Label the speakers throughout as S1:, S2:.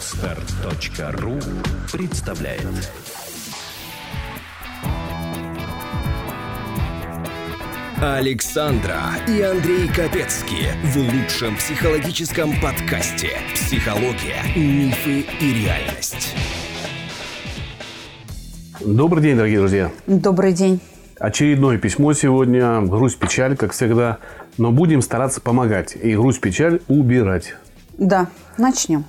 S1: Отстар.ру представляет Александра и Андрей Капецки в лучшем психологическом подкасте «Психология, мифы и реальность».
S2: Добрый день, дорогие друзья.
S3: Добрый день.
S2: Очередное письмо сегодня. Грусть, печаль, как всегда. Но будем стараться помогать и грусть, печаль убирать.
S3: Да, начнем.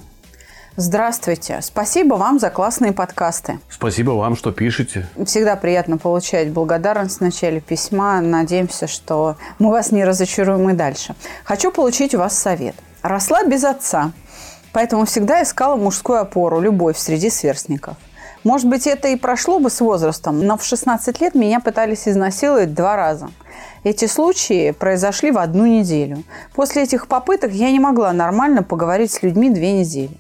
S3: Здравствуйте. Спасибо вам за классные подкасты.
S2: Спасибо вам, что пишете.
S3: Всегда приятно получать благодарность в начале письма. Надеемся, что мы вас не разочаруем и дальше. Хочу получить у вас совет. Росла без отца, поэтому всегда искала мужскую опору, любовь среди сверстников. Может быть, это и прошло бы с возрастом, но в 16 лет меня пытались изнасиловать два раза. Эти случаи произошли в одну неделю. После этих попыток я не могла нормально поговорить с людьми две недели.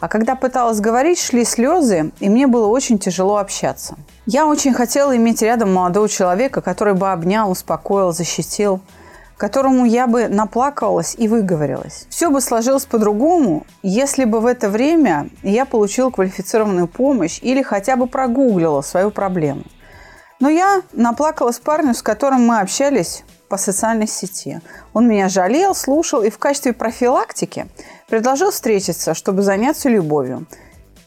S3: А когда пыталась говорить, шли слезы, и мне было очень тяжело общаться. Я очень хотела иметь рядом молодого человека, который бы обнял, успокоил, защитил, которому я бы наплакалась и выговорилась. Все бы сложилось по-другому, если бы в это время я получила квалифицированную помощь или хотя бы прогуглила свою проблему. Но я наплакалась парню, с которым мы общались по социальной сети. Он меня жалел, слушал и в качестве профилактики предложил встретиться, чтобы заняться любовью,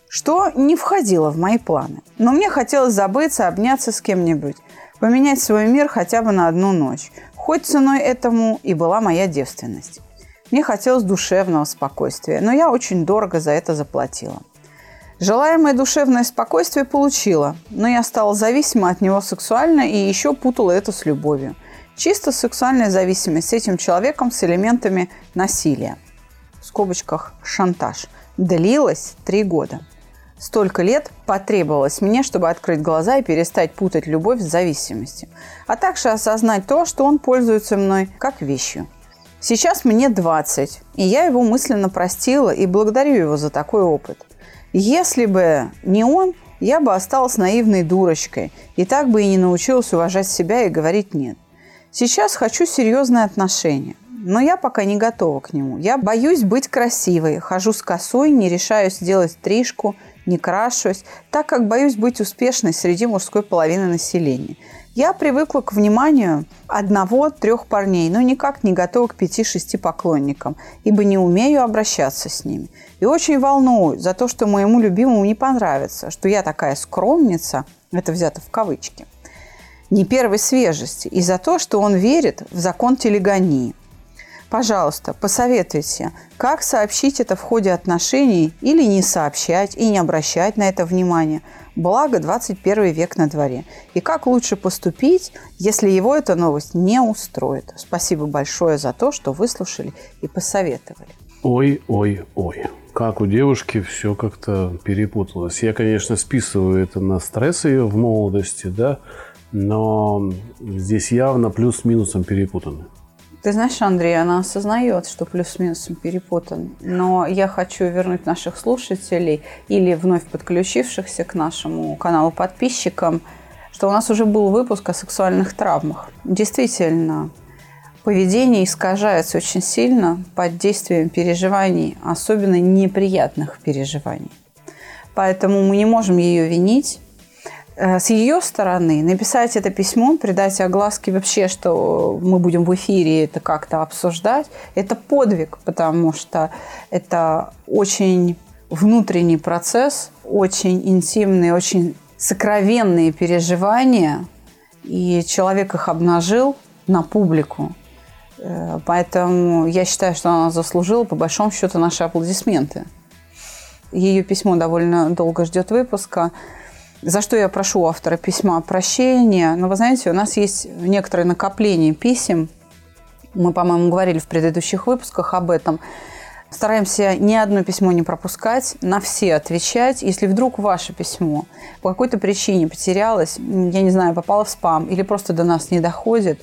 S3: что не входило в мои планы. Но мне хотелось забыться, обняться с кем-нибудь, поменять свой мир хотя бы на одну ночь. Хоть ценой этому и была моя девственность. Мне хотелось душевного спокойствия, но я очень дорого за это заплатила. Желаемое душевное спокойствие получила, но я стала зависима от него сексуально и еще путала это с любовью. Чисто сексуальная зависимость с этим человеком с элементами насилия в скобочках шантаж, длилась три года. Столько лет потребовалось мне, чтобы открыть глаза и перестать путать любовь с зависимостью, а также осознать то, что он пользуется мной как вещью. Сейчас мне 20, и я его мысленно простила и благодарю его за такой опыт. Если бы не он, я бы осталась наивной дурочкой и так бы и не научилась уважать себя и говорить «нет». Сейчас хочу серьезные отношения но я пока не готова к нему. Я боюсь быть красивой, хожу с косой, не решаюсь сделать стрижку, не крашусь, так как боюсь быть успешной среди мужской половины населения. Я привыкла к вниманию одного-трех парней, но никак не готова к пяти-шести поклонникам, ибо не умею обращаться с ними. И очень волнуюсь за то, что моему любимому не понравится, что я такая скромница, это взято в кавычки, не первой свежести, и за то, что он верит в закон телегонии – Пожалуйста, посоветуйте, как сообщить это в ходе отношений или не сообщать и не обращать на это внимания. Благо 21 век на дворе. И как лучше поступить, если его эта новость не устроит. Спасибо большое за то, что выслушали и посоветовали.
S2: Ой, ой, ой. Как у девушки все как-то перепуталось. Я, конечно, списываю это на стресс ее в молодости, да, но здесь явно плюс минусом перепутаны.
S3: Ты знаешь, Андрей, она осознает, что плюс-минус перепутан. Но я хочу вернуть наших слушателей или вновь подключившихся к нашему каналу подписчикам, что у нас уже был выпуск о сексуальных травмах. Действительно, поведение искажается очень сильно под действием переживаний, особенно неприятных переживаний. Поэтому мы не можем ее винить, с ее стороны написать это письмо, придать огласке вообще, что мы будем в эфире это как-то обсуждать, это подвиг, потому что это очень внутренний процесс, очень интимные, очень сокровенные переживания, и человек их обнажил на публику. Э, поэтому я считаю, что она заслужила, по большому счету, наши аплодисменты. Ее письмо довольно долго ждет выпуска за что я прошу автора письма прощения. Но вы знаете, у нас есть некоторое накопление писем. Мы, по-моему, говорили в предыдущих выпусках об этом. Стараемся ни одно письмо не пропускать, на все отвечать. Если вдруг ваше письмо по какой-то причине потерялось, я не знаю, попало в спам или просто до нас не доходит,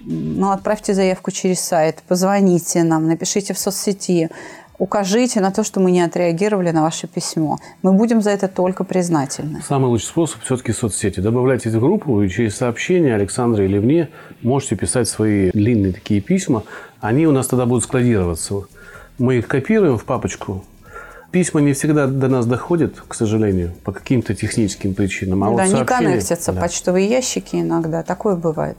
S3: ну, отправьте заявку через сайт, позвоните нам, напишите в соцсети, укажите на то, что мы не отреагировали на ваше письмо. Мы будем за это только признательны.
S2: Самый лучший способ все-таки соцсети. Добавляйте в группу и через сообщение Александра или мне можете писать свои длинные такие письма. Они у нас тогда будут складироваться. Мы их копируем в папочку, письма не всегда до нас доходят, к сожалению, по каким-то техническим причинам.
S3: А да,
S2: вот
S3: не
S2: сообщения-
S3: коннектятся
S2: Да.
S3: почтовые ящики иногда. Такое бывает.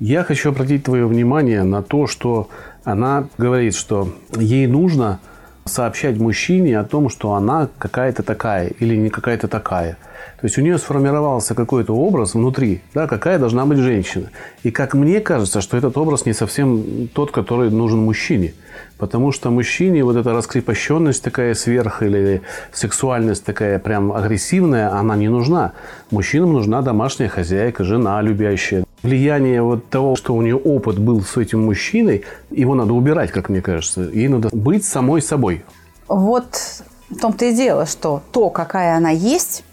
S2: Я хочу обратить твое внимание на то, что она говорит, что ей нужно сообщать мужчине о том, что она какая-то такая или не какая-то такая. То есть у нее сформировался какой-то образ внутри, да, какая должна быть женщина. И как мне кажется, что этот образ не совсем тот, который нужен мужчине. Потому что мужчине вот эта раскрепощенность такая сверх или сексуальность такая прям агрессивная, она не нужна. Мужчинам нужна домашняя хозяйка, жена любящая. Влияние вот того, что у нее опыт был с этим мужчиной, его надо убирать, как мне кажется. Ей надо быть самой собой.
S3: Вот в том-то и дело, что то, какая она есть,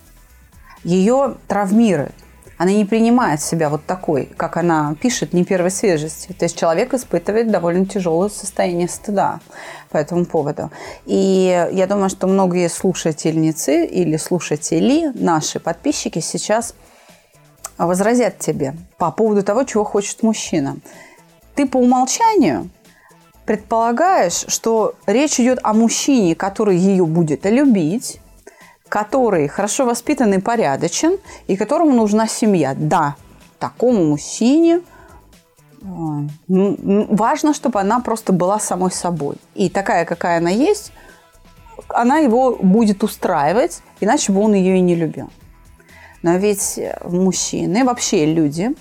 S3: ее травмирует. Она не принимает себя вот такой, как она пишет, не первой свежести. То есть человек испытывает довольно тяжелое состояние стыда по этому поводу. И я думаю, что многие слушательницы или слушатели, наши подписчики сейчас возразят тебе по поводу того, чего хочет мужчина. Ты по умолчанию предполагаешь, что речь идет о мужчине, который ее будет любить, который хорошо воспитан и порядочен, и которому нужна семья. Да, такому мужчине э, важно, чтобы она просто была самой собой. И такая, какая она есть, она его будет устраивать, иначе бы он ее и не любил. Но ведь мужчины, вообще люди,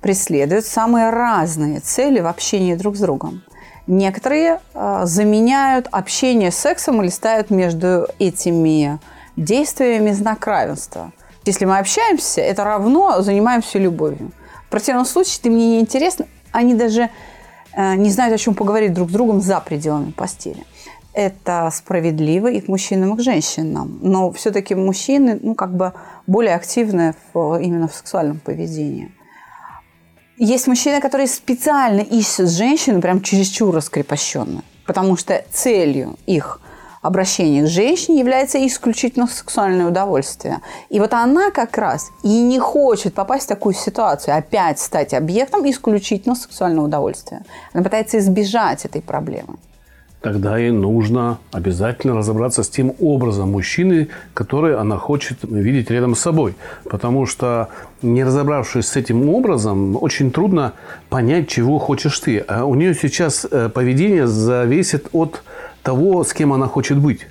S3: преследуют самые разные цели в общении друг с другом. Некоторые э, заменяют общение сексом или ставят между этими действиями знак равенства. Если мы общаемся, это равно занимаемся любовью. В противном случае ты мне не интересно, они даже э, не знают, о чем поговорить друг с другом за пределами постели. Это справедливо и к мужчинам, и к женщинам. Но все-таки мужчины, ну, как бы более активны в, именно в сексуальном поведении. Есть мужчины, которые специально ищут женщину прям чересчур раскрепощенную, потому что целью их обращения к женщине является исключительно сексуальное удовольствие. И вот она как раз и не хочет попасть в такую ситуацию, опять стать объектом исключительно сексуального удовольствия. Она пытается избежать этой проблемы.
S2: Тогда ей нужно обязательно разобраться с тем образом мужчины, который она хочет видеть рядом с собой. Потому что, не разобравшись с этим образом, очень трудно понять, чего хочешь ты. А у нее сейчас э, поведение зависит от того, с кем она хочет быть,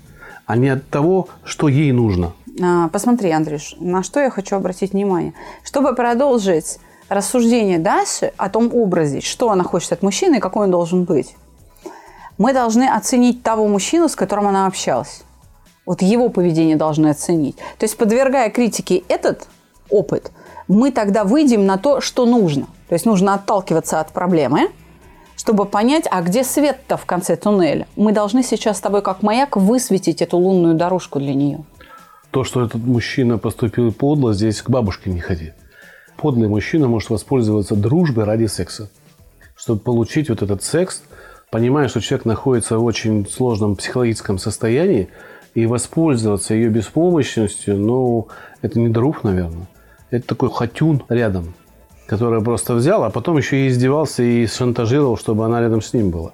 S2: а не от того, что ей нужно.
S3: А, Посмотри, Андрюш, на что я хочу обратить внимание. Чтобы продолжить рассуждение Даши о том образе, что она хочет от мужчины и какой он должен быть, мы должны оценить того мужчину, с которым она общалась. Вот его поведение должны оценить. То есть, подвергая критике этот опыт, мы тогда выйдем на то, что нужно. То есть, нужно отталкиваться от проблемы, чтобы понять, а где свет-то в конце туннеля. Мы должны сейчас с тобой, как маяк, высветить эту лунную дорожку для нее.
S2: То, что этот мужчина поступил подло, здесь к бабушке не ходи. Подлый мужчина может воспользоваться дружбой ради секса. Чтобы получить вот этот секс, понимая, что человек находится в очень сложном психологическом состоянии, и воспользоваться ее беспомощностью, ну, это не друг, наверное. Это такой хатюн рядом, который просто взял, а потом еще и издевался и шантажировал, чтобы она рядом с ним была.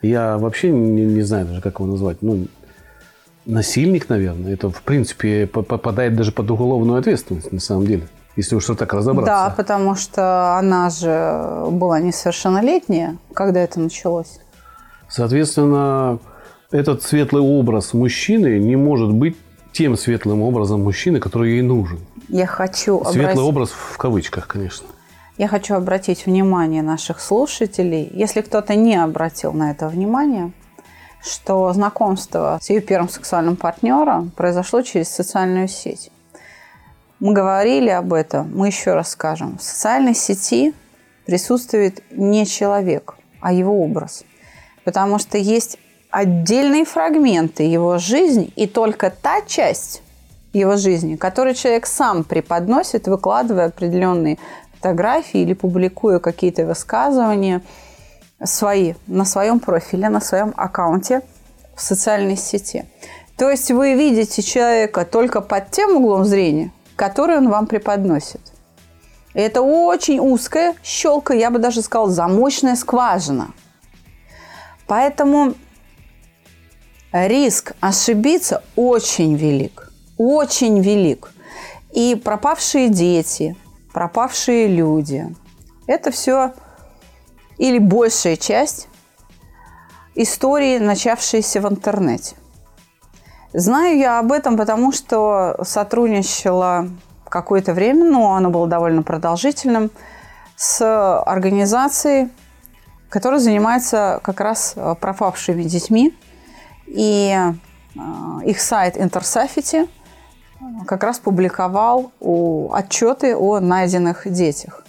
S2: Я вообще не, не знаю даже, как его назвать. Ну, насильник, наверное. Это, в принципе, по- попадает даже под уголовную ответственность, на самом деле. Если уж так разобраться.
S3: Да, потому что она же была несовершеннолетняя, когда это началось.
S2: Соответственно, этот светлый образ мужчины не может быть тем светлым образом мужчины, который ей нужен.
S3: Я хочу,
S2: Светлый
S3: обрати-
S2: образ в кавычках, конечно.
S3: Я хочу обратить внимание наших слушателей, если кто-то не обратил на это внимание, что знакомство с ее первым сексуальным партнером произошло через социальную сеть. Мы говорили об этом, мы еще раз скажем. В социальной сети присутствует не человек, а его образ. Потому что есть отдельные фрагменты его жизни, и только та часть его жизни, которую человек сам преподносит, выкладывая определенные фотографии или публикуя какие-то высказывания свои на своем профиле, на своем аккаунте в социальной сети. То есть вы видите человека только под тем углом зрения, который он вам преподносит. И это очень узкая щелка, я бы даже сказала, замочная скважина. Поэтому риск ошибиться очень велик. Очень велик. И пропавшие дети, пропавшие люди – это все или большая часть истории, начавшиеся в интернете. Знаю я об этом, потому что сотрудничала какое-то время, но оно было довольно продолжительным, с организацией, которая занимается как раз э, пропавшими детьми. И э, их сайт Intersafety как раз публиковал отчеты о найденных детях.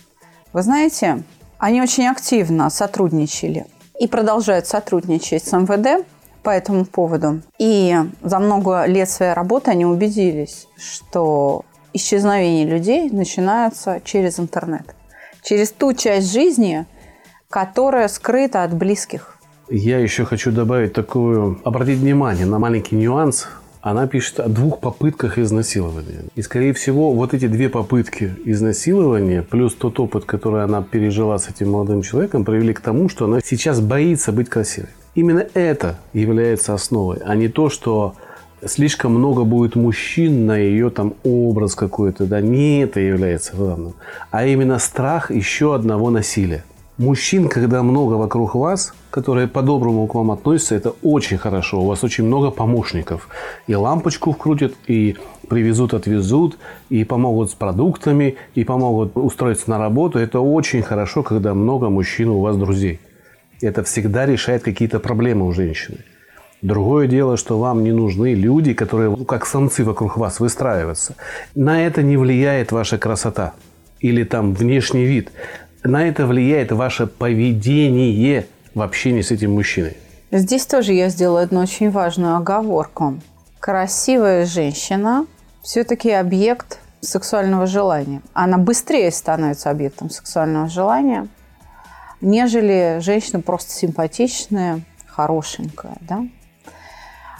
S3: Вы знаете, они очень активно сотрудничали и продолжают сотрудничать с МВД по этому поводу. И за много лет своей работы они убедились, что исчезновение людей начинается через интернет. Через ту часть жизни, которая скрыта от близких.
S2: Я еще хочу добавить такую, обратить внимание на маленький нюанс. Она пишет о двух попытках изнасилования. И, скорее всего, вот эти две попытки изнасилования, плюс тот опыт, который она пережила с этим молодым человеком, привели к тому, что она сейчас боится быть красивой. Именно это является основой, а не то, что слишком много будет мужчин на ее там образ какой-то, да, не это является главным, а именно страх еще одного насилия. Мужчин, когда много вокруг вас, которые по-доброму к вам относятся, это очень хорошо. У вас очень много помощников. И лампочку вкрутят, и привезут, отвезут, и помогут с продуктами, и помогут устроиться на работу. Это очень хорошо, когда много мужчин у вас друзей. Это всегда решает какие-то проблемы у женщины. Другое дело, что вам не нужны люди, которые ну, как самцы вокруг вас выстраиваются. На это не влияет ваша красота или там внешний вид. На это влияет ваше поведение в общении с этим мужчиной.
S3: Здесь тоже я сделала одну очень важную оговорку. Красивая женщина все-таки объект сексуального желания. Она быстрее становится объектом сексуального желания, нежели женщина просто симпатичная, хорошенькая. Да?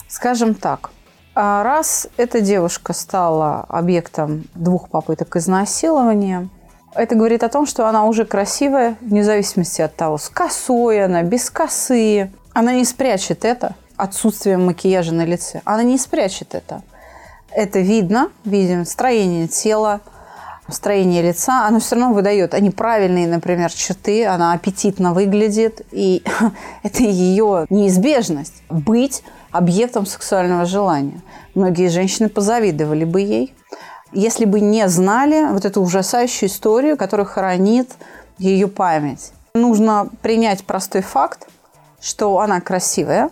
S3: Скажем так, а раз эта девушка стала объектом двух попыток изнасилования, это говорит о том, что она уже красивая, вне зависимости от того, с косой она, без косы. Она не спрячет это отсутствием макияжа на лице. Она не спрячет это. Это видно, видим строение тела, строение лица, оно все равно выдает. Они правильные, например, черты, она аппетитно выглядит, и это ее неизбежность быть объектом сексуального желания. Многие женщины позавидовали бы ей, если бы не знали вот эту ужасающую историю, которая хранит ее память. Нужно принять простой факт, что она красивая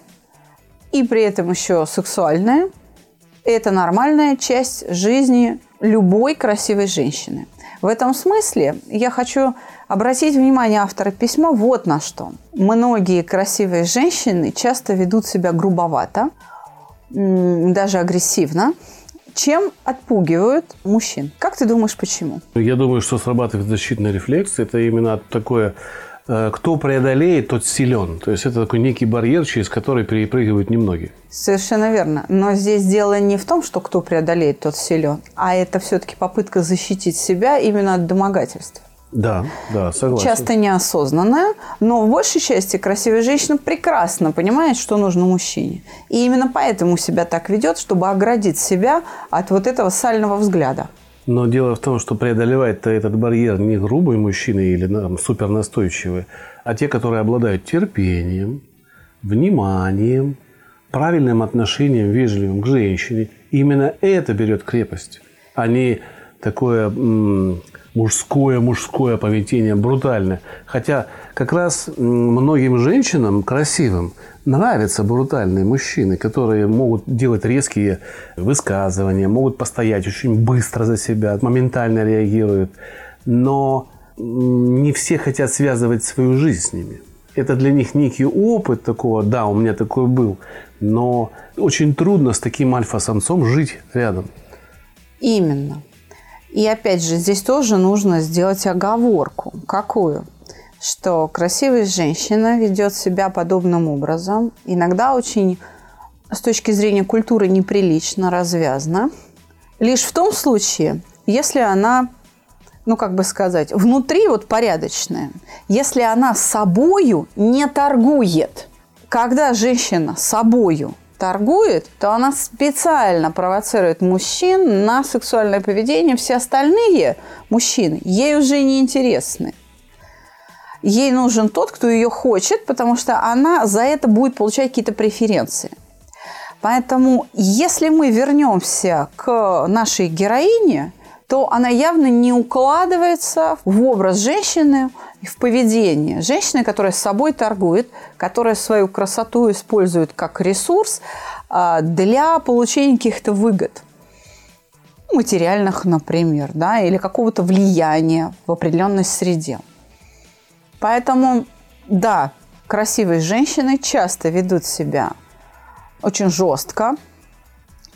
S3: и при этом еще сексуальная. Это нормальная часть жизни любой красивой женщины. В этом смысле я хочу обратить внимание автора письма вот на что. Многие красивые женщины часто ведут себя грубовато, даже агрессивно, чем отпугивают мужчин. Как ты думаешь, почему?
S2: Я думаю, что срабатывает защитный рефлекс. Это именно такое Э, кто преодолеет, тот силен. То есть это такой некий барьер, через который перепрыгивают немногие.
S3: Совершенно верно. Но здесь дело не в том, что кто преодолеет, тот силен, а это все-таки попытка защитить себя именно от домогательств.
S2: Да, да, согласен.
S3: Часто неосознанная, но в большей части красивая женщина прекрасно понимает, что нужно мужчине. И именно поэтому себя так ведет, чтобы оградить себя от вот этого сального взгляда.
S2: Но дело в том, что преодолевает этот барьер не грубый мужчина или там, супер настойчивый, а те, которые обладают терпением, вниманием, правильным отношением, вежливым к женщине. Именно это берет крепость, а не такое мужское, мужское поведение, брутальное. Хотя как раз многим женщинам красивым нравятся брутальные мужчины, которые могут делать резкие высказывания, могут постоять очень быстро за себя, моментально реагируют. Но не все хотят связывать свою жизнь с ними. Это для них некий опыт такого, да, у меня такой был, но очень трудно с таким альфа-самцом жить рядом.
S3: Именно. И опять же, здесь тоже нужно сделать оговорку. Какую? Что красивая женщина ведет себя подобным образом, иногда очень с точки зрения культуры неприлично, развязно, лишь в том случае, если она, ну как бы сказать, внутри вот порядочная, если она собою не торгует. Когда женщина собою торгует, то она специально провоцирует мужчин на сексуальное поведение. Все остальные мужчины ей уже не интересны. Ей нужен тот, кто ее хочет, потому что она за это будет получать какие-то преференции. Поэтому, если мы вернемся к нашей героине, то она явно не укладывается в образ женщины и в поведение. Женщины, которая с собой торгует, которая свою красоту использует как ресурс а, для получения каких-то выгод материальных, например, да, или какого-то влияния в определенной среде. Поэтому, да, красивые женщины часто ведут себя очень жестко,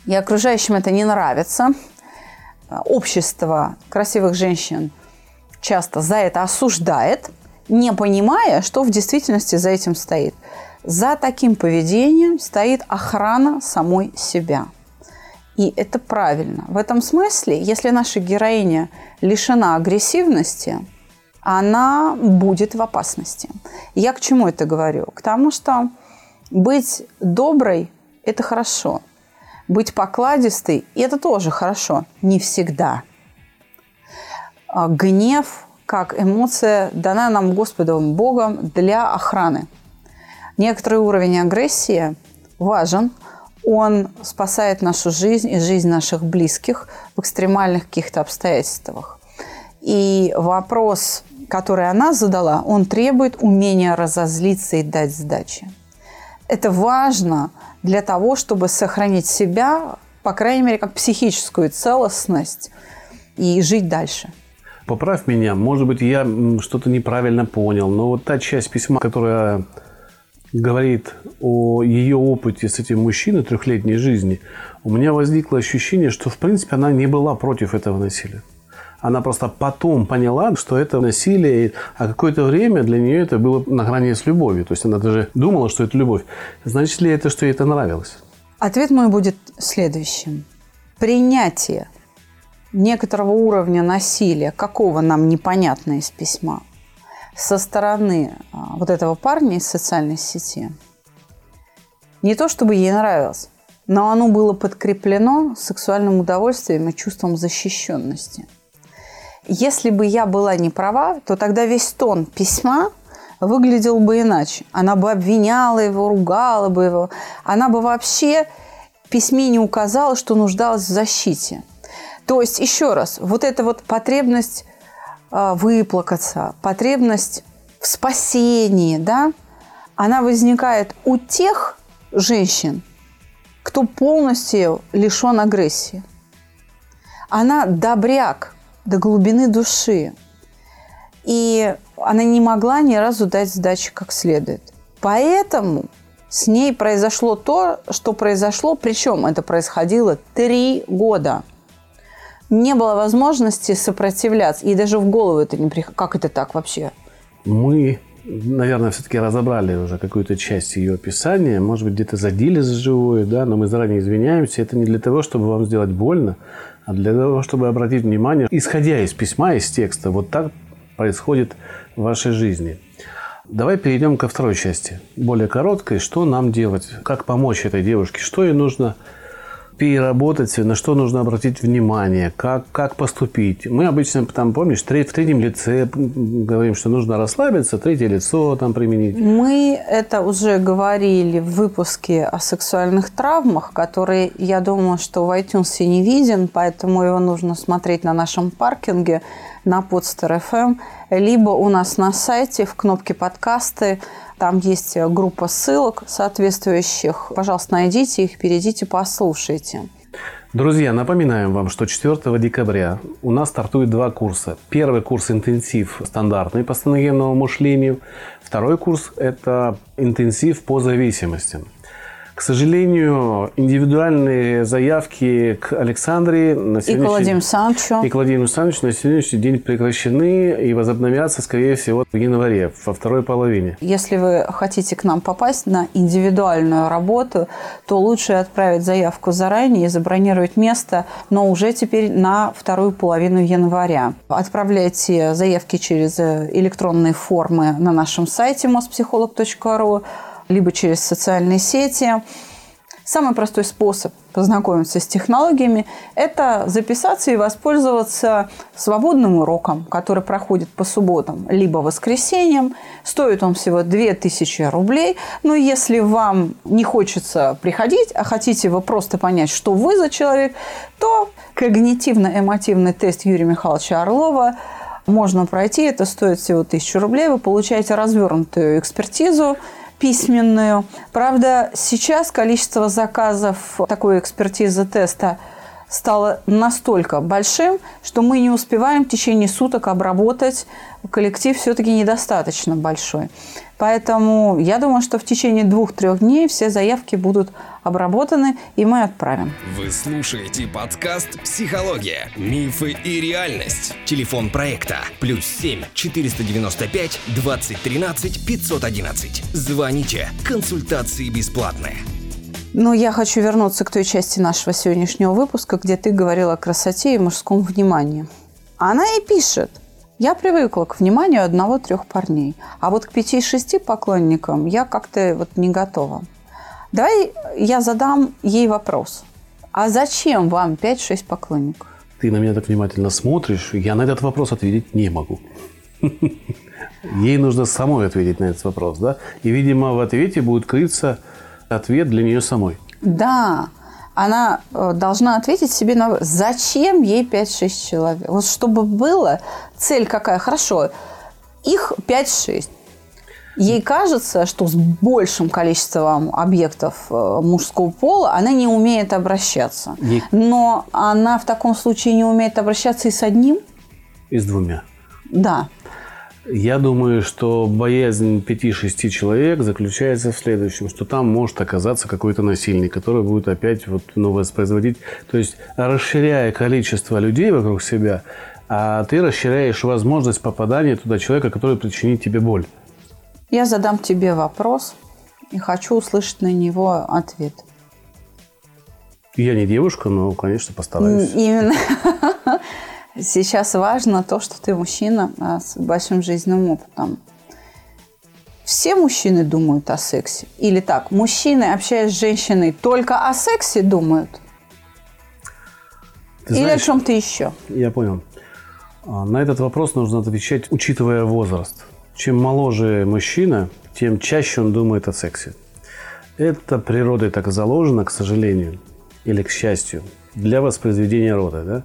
S3: и окружающим это не нравится. Общество красивых женщин часто за это осуждает, не понимая, что в действительности за этим стоит. За таким поведением стоит охрана самой себя. И это правильно. В этом смысле, если наша героиня лишена агрессивности – она будет в опасности. Я к чему это говорю? К тому, что быть доброй – это хорошо. Быть покладистой – это тоже хорошо. Не всегда. А гнев как эмоция дана нам Господом Богом для охраны. Некоторый уровень агрессии важен. Он спасает нашу жизнь и жизнь наших близких в экстремальных каких-то обстоятельствах. И вопрос который она задала, он требует умения разозлиться и дать сдачи. Это важно для того, чтобы сохранить себя, по крайней мере, как психическую целостность и жить дальше.
S2: Поправь меня, может быть, я что-то неправильно понял, но вот та часть письма, которая говорит о ее опыте с этим мужчиной трехлетней жизни, у меня возникло ощущение, что, в принципе, она не была против этого насилия. Она просто потом поняла, что это насилие, а какое-то время для нее это было на грани с любовью. То есть она даже думала, что это любовь. Значит ли это, что ей это нравилось?
S3: Ответ мой будет следующим. Принятие некоторого уровня насилия, какого нам непонятно из письма, со стороны а, вот этого парня из социальной сети, не то чтобы ей нравилось, но оно было подкреплено сексуальным удовольствием и чувством защищенности – если бы я была не права, то тогда весь тон письма выглядел бы иначе. Она бы обвиняла его, ругала бы его. Она бы вообще в письме не указала, что нуждалась в защите. То есть, еще раз, вот эта вот потребность э, выплакаться, потребность в спасении, да, она возникает у тех женщин, кто полностью лишен агрессии. Она добряк – до глубины души. И она не могла ни разу дать сдачи как следует. Поэтому с ней произошло то, что произошло, причем это происходило три года. Не было возможности сопротивляться, и даже в голову это не приходило. Как это так вообще?
S2: Мы, наверное, все-таки разобрали уже какую-то часть ее описания, может быть, где-то задели за живую, да, но мы заранее извиняемся. Это не для того, чтобы вам сделать больно, а для того, чтобы обратить внимание, исходя из письма, из текста, вот так происходит в вашей жизни. Давай перейдем ко второй части, более короткой. Что нам делать? Как помочь этой девушке? Что ей нужно переработать, на что нужно обратить внимание, как, как поступить. Мы обычно, там, помнишь, в третьем лице говорим, что нужно расслабиться, третье лицо там применить.
S3: Мы это уже говорили в выпуске о сексуальных травмах, который, я думаю, что в iTunes не виден, поэтому его нужно смотреть на нашем паркинге на Podster FM, либо у нас на сайте в кнопке подкасты там есть группа ссылок соответствующих. Пожалуйста, найдите их, перейдите, послушайте.
S2: Друзья, напоминаем вам, что 4 декабря у нас стартует два курса. Первый курс интенсив стандартный по стеногенному мышлению. Второй курс – это интенсив по зависимостям. К сожалению, индивидуальные заявки к Александре на
S3: и к Владимиру Санчу.
S2: и к Владимиру Санчу на сегодняшний день прекращены и возобновятся, скорее всего, в январе, во второй половине.
S3: Если вы хотите к нам попасть на индивидуальную работу, то лучше отправить заявку заранее и забронировать место, но уже теперь на вторую половину января. Отправляйте заявки через электронные формы на нашем сайте mospsycholog.ru либо через социальные сети. Самый простой способ познакомиться с технологиями – это записаться и воспользоваться свободным уроком, который проходит по субботам либо воскресеньям. Стоит он всего 2000 рублей. Но если вам не хочется приходить, а хотите вы просто понять, что вы за человек, то когнитивно-эмотивный тест Юрия Михайловича Орлова можно пройти. Это стоит всего 1000 рублей. Вы получаете развернутую экспертизу письменную. Правда, сейчас количество заказов такой экспертизы теста стало настолько большим, что мы не успеваем в течение суток обработать. Коллектив все-таки недостаточно большой. Поэтому я думаю, что в течение двух-трех дней все заявки будут обработаны, и мы отправим.
S1: Вы слушаете подкаст «Психология. Мифы и реальность». Телефон проекта «Плюс 7 495 2013 511». Звоните. Консультации бесплатные.
S3: Но я хочу вернуться к той части нашего сегодняшнего выпуска, где ты говорила о красоте и мужском внимании. Она и пишет. Я привыкла к вниманию одного-трех парней, а вот к пяти-шести поклонникам я как-то вот не готова. Давай я задам ей вопрос. А зачем вам 5-6 поклонников?
S2: Ты на меня так внимательно смотришь, я на этот вопрос ответить не могу. Ей нужно самой ответить на этот вопрос, да? И, видимо, в ответе будет крыться ответ для нее самой.
S3: Да, она э, должна ответить себе на зачем ей 5-6 человек. Вот чтобы было, цель какая? Хорошо, их 5-6. Ей кажется, что с большим количеством объектов э, мужского пола она не умеет обращаться.
S2: Ей-
S3: Но она в таком случае не умеет обращаться и с одним?
S2: И с двумя.
S3: Да.
S2: Я думаю, что боязнь 5-6 человек заключается в следующем, что там может оказаться какой-то насильник, который будет опять вот, ну, воспроизводить, то есть расширяя количество людей вокруг себя, а ты расширяешь возможность попадания туда человека, который причинит тебе боль.
S3: Я задам тебе вопрос и хочу услышать на него ответ.
S2: Я не девушка, но, конечно, постараюсь.
S3: Именно сейчас важно то, что ты мужчина а, с большим жизненным опытом. Все мужчины думают о сексе? Или так, мужчины, общаясь с женщиной, только о сексе думают?
S2: Ты
S3: Или
S2: знаешь,
S3: о чем-то еще?
S2: Я понял. А, На этот вопрос нужно отвечать, учитывая возраст. Чем моложе мужчина, тем чаще он думает о сексе. Это природой так заложено, к сожалению, или к счастью, для воспроизведения рода. Да?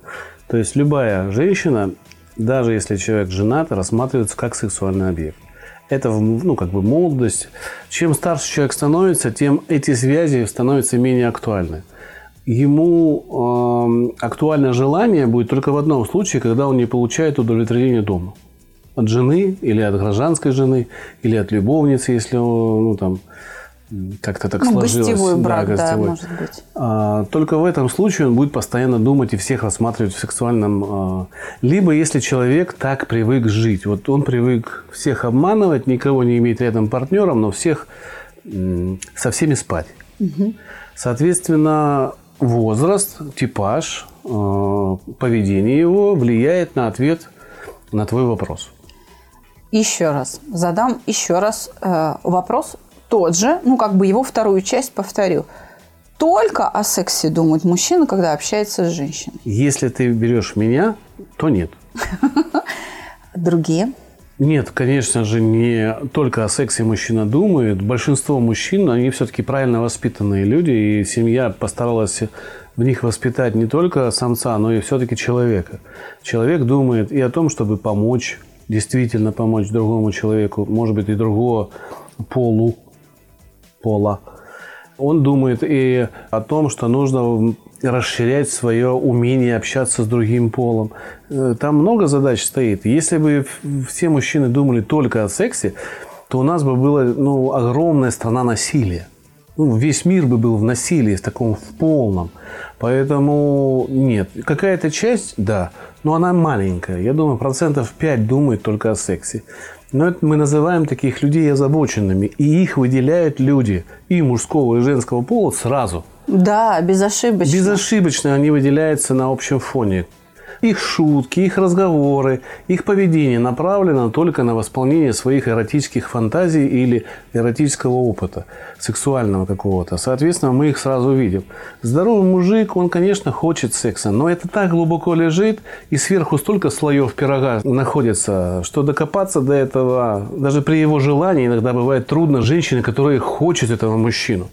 S2: То есть любая женщина, даже если человек женат, рассматривается как сексуальный объект. Это ну, как бы молодость. Чем старше человек становится, тем эти связи становятся менее актуальны ему эм, актуальное желание будет только в одном случае, когда он не получает удовлетворение дома. От жены или от гражданской жены, или от любовницы, если он, ну, там, как-то так
S3: Ну,
S2: сложилось.
S3: гостевой брак, да,
S2: гостевой.
S3: может быть.
S2: А, Только в этом случае он будет постоянно думать и всех рассматривать в сексуальном... а, Либо если человек так привык жить. Вот он привык всех обманывать, никого не иметь рядом партнером, но всех со всеми спать. Соответственно, возраст, типаж, э, поведение его влияет на ответ на твой вопрос.
S3: Еще раз. Задам еще раз э, вопрос тот же, ну, как бы его вторую часть повторю. Только о сексе думает мужчина, когда общается с женщиной.
S2: Если ты берешь меня, то нет.
S3: Другие?
S2: Нет, конечно же, не только о сексе мужчина думает. Большинство мужчин, они все-таки правильно воспитанные люди, и семья постаралась в них воспитать не только самца, но и все-таки человека. Человек думает и о том, чтобы помочь, действительно помочь другому человеку, может быть, и другого полу, пола. Он думает и о том, что нужно расширять свое умение общаться с другим полом. Э, Там много задач стоит. Если бы все мужчины думали только о сексе, то у нас бы была ну, огромная страна насилия. Ну, весь мир бы был в насилии, в таком в полном. Поэтому нет. Какая-то часть, да, но она маленькая. Я думаю, процентов 5 думает только о сексе. Но это мы называем таких людей озабоченными. И их выделяют люди и мужского, и женского пола сразу.
S3: Да, безошибочно.
S2: Безошибочно они выделяются на общем фоне. Их шутки, их разговоры, их поведение направлено только на восполнение своих эротических фантазий или эротического опыта, сексуального какого-то. Соответственно, мы их сразу видим. Здоровый мужик, он, конечно, хочет секса, но это так глубоко лежит, и сверху столько слоев пирога находится, что докопаться до этого, даже при его желании, иногда бывает трудно женщине, которая хочет этого мужчину.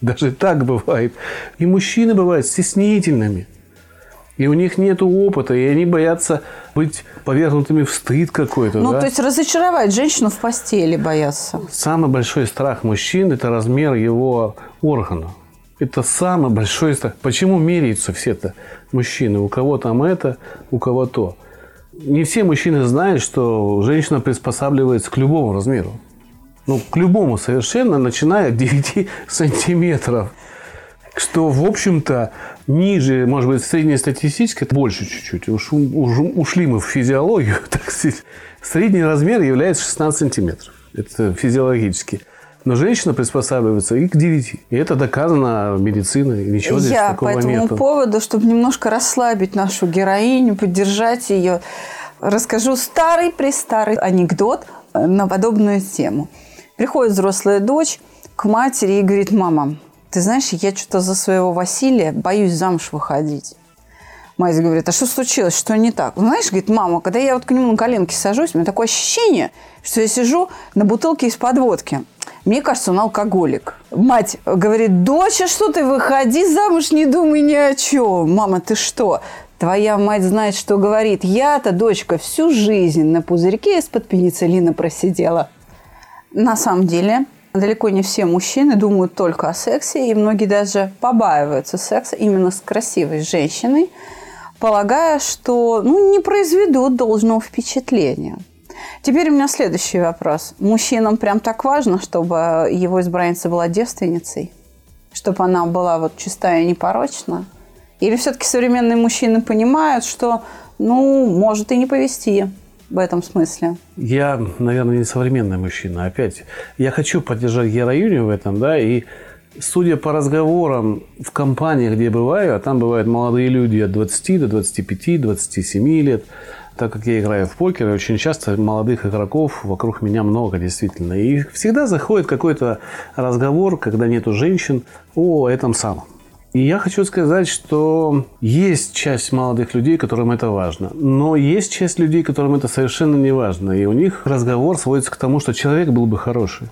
S2: Даже так бывает. И мужчины бывают стеснительными. И у них нет опыта, и они боятся быть повергнутыми в стыд какой-то.
S3: Ну,
S2: да?
S3: то есть разочаровать женщину в постели боятся.
S2: Самый большой страх мужчин – это размер его органа. Это самый большой страх. Почему меряются все-то мужчины? У кого там это, у кого то. Не все мужчины знают, что женщина приспосабливается к любому размеру. Ну, к любому совершенно, начиная от 9 сантиметров. Что, в общем-то, ниже, может быть, среднестатистической, это больше чуть-чуть. Уж, уж, ушли мы в физиологию, так сказать. Средний размер является 16 сантиметров. Это физиологически. Но женщина приспосабливается и к 9. И это доказано медициной. И ничего здесь
S3: Я
S2: такого
S3: по этому
S2: нету.
S3: поводу, чтобы немножко расслабить нашу героиню, поддержать ее, расскажу старый-престарый анекдот э, на подобную тему. Приходит взрослая дочь к матери и говорит, мама, ты знаешь, я что-то за своего Василия боюсь замуж выходить. Мать говорит, а что случилось, что не так? Знаешь, говорит, мама, когда я вот к нему на коленке сажусь, у меня такое ощущение, что я сижу на бутылке из-под водки. Мне кажется, он алкоголик. Мать говорит, доча, что ты, выходи замуж, не думай ни о чем. Мама, ты что? Твоя мать знает, что говорит. Я-то, дочка, всю жизнь на пузырьке из-под пенициллина просидела. На самом деле, далеко не все мужчины думают только о сексе, и многие даже побаиваются секса именно с красивой женщиной, полагая, что ну, не произведут должного впечатления. Теперь у меня следующий вопрос. Мужчинам прям так важно, чтобы его избранница была девственницей? Чтобы она была вот чистая и непорочна? Или все-таки современные мужчины понимают, что, ну, может и не повести в этом смысле?
S2: Я, наверное, не современный мужчина. Опять, я хочу поддержать героиню в этом, да, и судя по разговорам в компаниях, где я бываю, а там бывают молодые люди от 20 до 25, 27 лет, так как я играю в покер, очень часто молодых игроков вокруг меня много, действительно. И всегда заходит какой-то разговор, когда нету женщин, о этом самом. И я хочу сказать, что есть часть молодых людей, которым это важно. Но есть часть людей, которым это совершенно не важно. И у них разговор сводится к тому, что человек был бы хороший.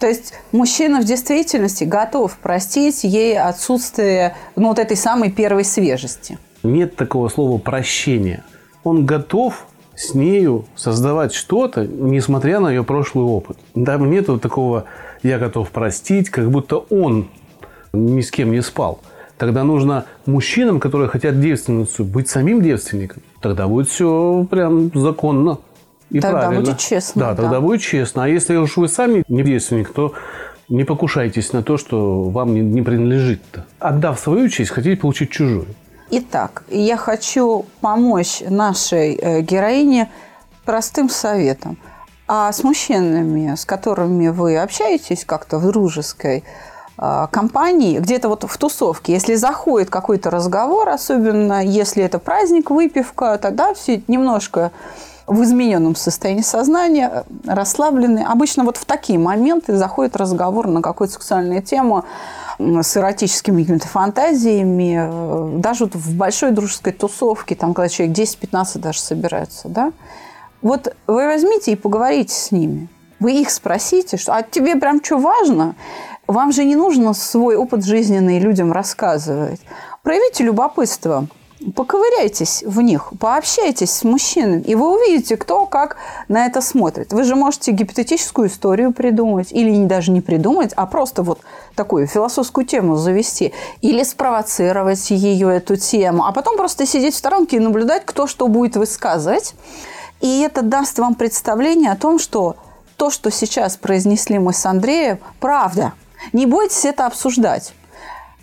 S3: То есть мужчина в действительности готов простить ей отсутствие ну, вот этой самой первой свежести.
S2: Нет такого слова прощения. Он готов с нею создавать что-то, несмотря на ее прошлый опыт. Там нету такого «я готов простить», как будто он ни с кем не спал. Тогда нужно мужчинам, которые хотят девственницу, быть самим девственником. Тогда будет все прям законно и
S3: Тогда
S2: правильно.
S3: будет честно,
S2: Да,
S3: да.
S2: тогда будет честно. А если уж вы сами не девственник, то не покушайтесь на то, что вам не, не принадлежит-то. Отдав свою честь, хотите получить чужую.
S3: Итак, я хочу помочь нашей э, героине простым советом. А с мужчинами, с которыми вы общаетесь как-то в дружеской компании, где-то вот в тусовке, если заходит какой-то разговор, особенно если это праздник, выпивка, тогда все немножко в измененном состоянии сознания, расслаблены. Обычно вот в такие моменты заходит разговор на какую-то сексуальную тему с эротическими какими-то фантазиями, э, даже вот в большой дружеской тусовке, там, когда человек 10-15 даже собираются, да, вот вы возьмите и поговорите с ними. Вы их спросите, что, а тебе прям что важно? Вам же не нужно свой опыт жизненный людям рассказывать. Проявите любопытство, поковыряйтесь в них, пообщайтесь с мужчинами, и вы увидите, кто как на это смотрит. Вы же можете гипотетическую историю придумать, или даже не придумать, а просто вот такую философскую тему завести, или спровоцировать ее, эту тему, а потом просто сидеть в сторонке и наблюдать, кто что будет высказывать. И это даст вам представление о том, что то, что сейчас произнесли мы с Андреем, правда. Не бойтесь это обсуждать.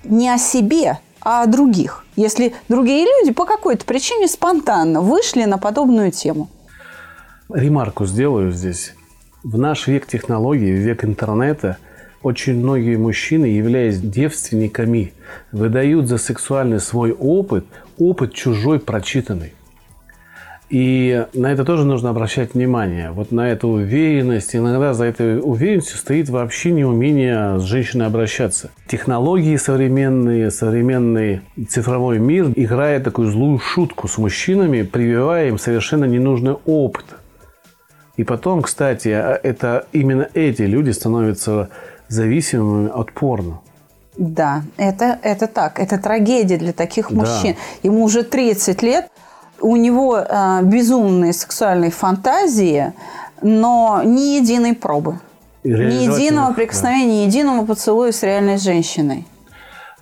S3: Не о себе, а о других. Если другие люди по какой-то причине спонтанно вышли на подобную тему.
S2: Ремарку сделаю здесь. В наш век технологий, в век интернета, очень многие мужчины, являясь девственниками, выдают за сексуальный свой опыт, опыт чужой прочитанный. И на это тоже нужно обращать внимание. Вот на эту уверенность. Иногда за этой уверенностью стоит вообще неумение с женщиной обращаться. Технологии современные, современный цифровой мир играет такую злую шутку с мужчинами, прививая им совершенно ненужный опыт. И потом, кстати, а это именно эти люди становятся зависимыми от порно.
S3: Да, это, это так. Это трагедия для таких мужчин. Да. Ему уже 30 лет, у него э, безумные сексуальные фантазии, но ни единой пробы. Ни единого прикосновения, да. ни единого поцелуя с реальной женщиной.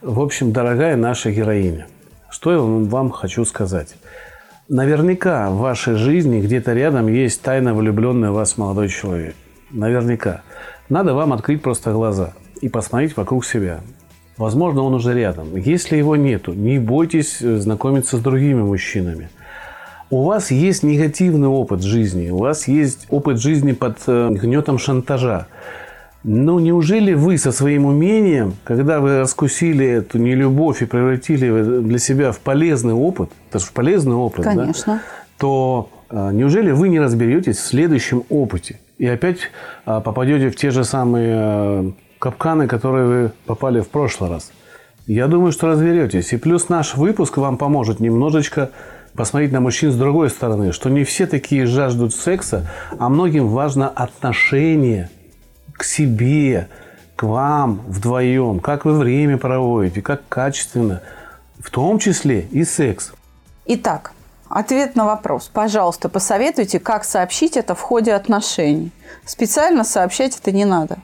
S2: В общем, дорогая наша героиня, что я вам хочу сказать. Наверняка в вашей жизни где-то рядом есть тайно влюбленный в вас молодой человек. Наверняка. Надо вам открыть просто глаза и посмотреть вокруг себя. Возможно, он уже рядом. Если его нету, не бойтесь э, знакомиться с другими мужчинами – у вас есть негативный опыт жизни, у вас есть опыт жизни под э, гнетом шантажа. Но неужели вы со своим умением, когда вы раскусили эту нелюбовь и превратили для себя в полезный опыт, это же полезный опыт,
S3: Конечно.
S2: Да, то э, неужели вы не разберетесь в следующем опыте и опять э, попадете в те же самые капканы, которые вы попали в прошлый раз? Я думаю, что разберетесь. И плюс наш выпуск вам поможет немножечко посмотреть на мужчин с другой стороны, что не все такие жаждут секса, а многим важно отношение к себе, к вам вдвоем, как вы время проводите, как качественно, в том числе и секс.
S3: Итак, ответ на вопрос. Пожалуйста, посоветуйте, как сообщить это в ходе отношений. Специально сообщать это не надо.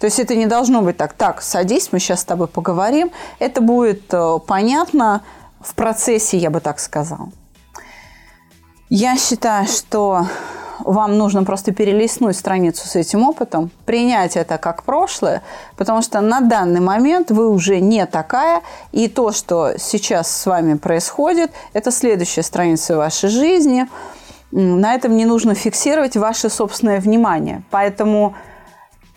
S3: То есть это не должно быть так, так, садись, мы сейчас с тобой поговорим. Это будет э, понятно в процессе, я бы так сказала. Я считаю, что вам нужно просто перелистнуть страницу с этим опытом, принять это как прошлое, потому что на данный момент вы уже не такая, и то, что сейчас с вами происходит, это следующая страница вашей жизни. На этом не нужно фиксировать ваше собственное внимание. Поэтому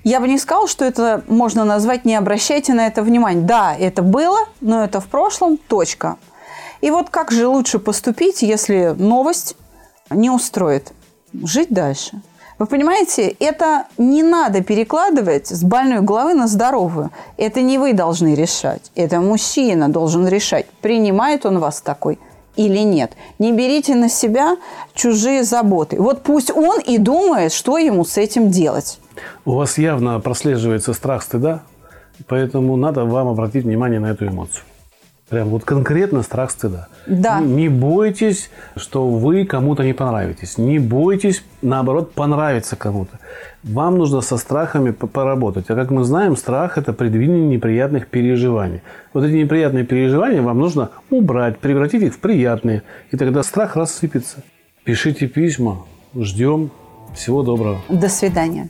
S3: я бы не сказала, что это можно назвать «не обращайте на это внимания». Да, это было, но это в прошлом, точка. И вот как же лучше поступить, если новость не устроит? Жить дальше. Вы понимаете, это не надо перекладывать с больной головы на здоровую. Это не вы должны решать. Это мужчина должен решать, принимает он вас такой или нет. Не берите на себя чужие заботы. Вот пусть он и думает, что ему с этим делать.
S2: У вас явно прослеживается страх стыда, поэтому надо вам обратить внимание на эту эмоцию. Прям вот конкретно страх стыда.
S3: Да.
S2: Не бойтесь, что вы кому-то не понравитесь. Не бойтесь, наоборот, понравиться кому-то. Вам нужно со страхами поработать. А как мы знаем, страх – это предвидение неприятных переживаний. Вот эти неприятные переживания вам нужно убрать, превратить их в приятные. И тогда страх рассыпется. Пишите письма. Ждем. Всего доброго.
S3: До свидания.